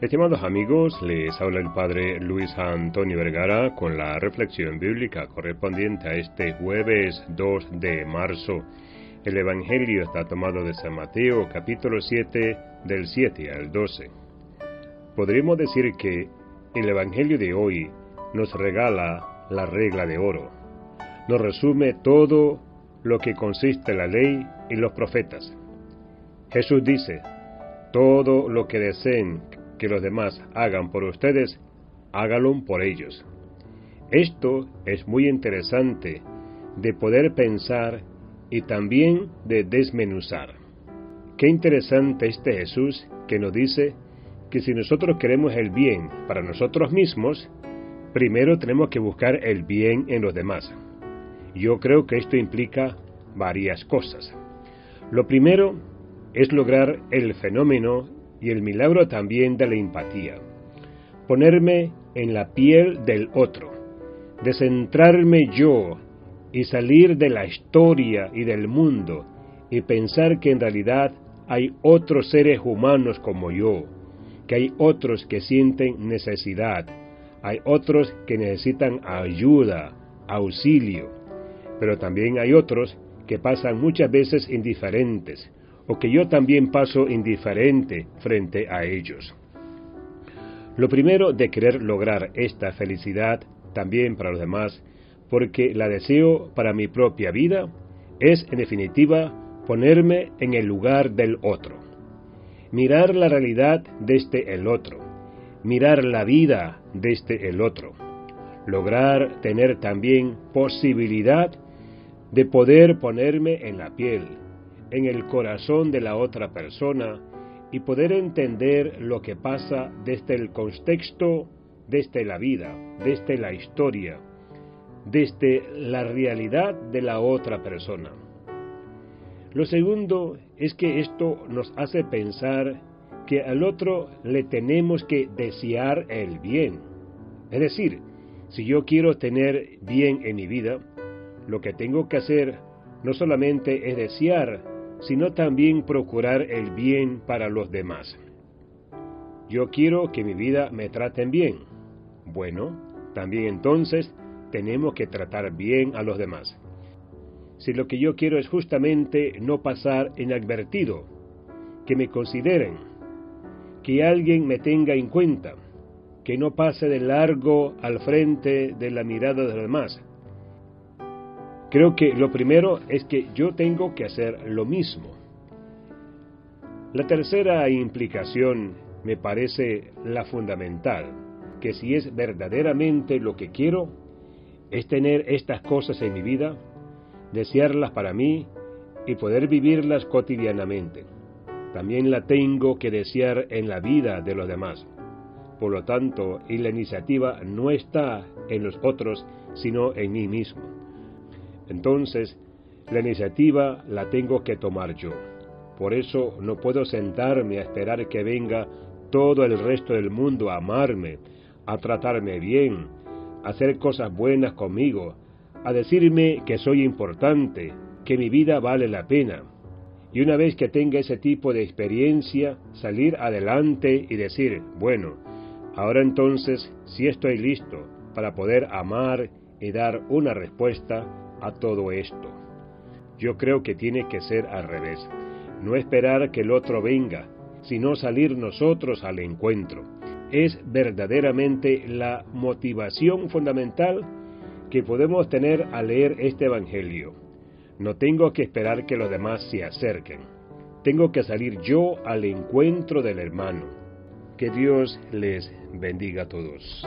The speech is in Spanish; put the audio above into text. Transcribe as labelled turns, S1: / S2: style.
S1: Estimados amigos, les habla el Padre Luis Antonio Vergara con la reflexión bíblica correspondiente a este jueves 2 de marzo. El Evangelio está tomado de San Mateo capítulo 7 del 7 al 12. Podríamos decir que el Evangelio de hoy nos regala la regla de oro. Nos resume todo lo que consiste la ley y los profetas. Jesús dice, todo lo que deseen que los demás hagan por ustedes, hágalo por ellos. Esto es muy interesante de poder pensar y también de desmenuzar. Qué interesante este Jesús que nos dice que si nosotros queremos el bien para nosotros mismos, primero tenemos que buscar el bien en los demás. Yo creo que esto implica varias cosas. Lo primero es lograr el fenómeno y el milagro también de la empatía. Ponerme en la piel del otro, descentrarme yo y salir de la historia y del mundo y pensar que en realidad hay otros seres humanos como yo, que hay otros que sienten necesidad, hay otros que necesitan ayuda, auxilio, pero también hay otros que pasan muchas veces indiferentes, o que yo también paso indiferente frente a ellos. Lo primero de querer lograr esta felicidad también para los demás, porque la deseo para mi propia vida, es en definitiva ponerme en el lugar del otro. Mirar la realidad desde el otro. Mirar la vida desde el otro. Lograr tener también posibilidad de poder ponerme en la piel, en el corazón de la otra persona y poder entender lo que pasa desde el contexto, desde la vida, desde la historia, desde la realidad de la otra persona. Lo segundo es que esto nos hace pensar que al otro le tenemos que desear el bien. Es decir, si yo quiero tener bien en mi vida, lo que tengo que hacer no solamente es desear sino también procurar el bien para los demás. Yo quiero que mi vida me traten bien. Bueno, también entonces tenemos que tratar bien a los demás. Si lo que yo quiero es justamente no pasar inadvertido, que me consideren, que alguien me tenga en cuenta, que no pase de largo al frente de la mirada de los demás, Creo que lo primero es que yo tengo que hacer lo mismo. La tercera implicación me parece la fundamental, que si es verdaderamente lo que quiero, es tener estas cosas en mi vida, desearlas para mí y poder vivirlas cotidianamente. También la tengo que desear en la vida de los demás. Por lo tanto, y la iniciativa no está en los otros, sino en mí mismo. Entonces, la iniciativa la tengo que tomar yo. Por eso no puedo sentarme a esperar que venga todo el resto del mundo a amarme, a tratarme bien, a hacer cosas buenas conmigo, a decirme que soy importante, que mi vida vale la pena. Y una vez que tenga ese tipo de experiencia, salir adelante y decir, bueno, ahora entonces sí estoy listo para poder amar y dar una respuesta a todo esto. Yo creo que tiene que ser al revés. No esperar que el otro venga, sino salir nosotros al encuentro. Es verdaderamente la motivación fundamental que podemos tener al leer este Evangelio. No tengo que esperar que los demás se acerquen. Tengo que salir yo al encuentro del hermano. Que Dios les bendiga a todos.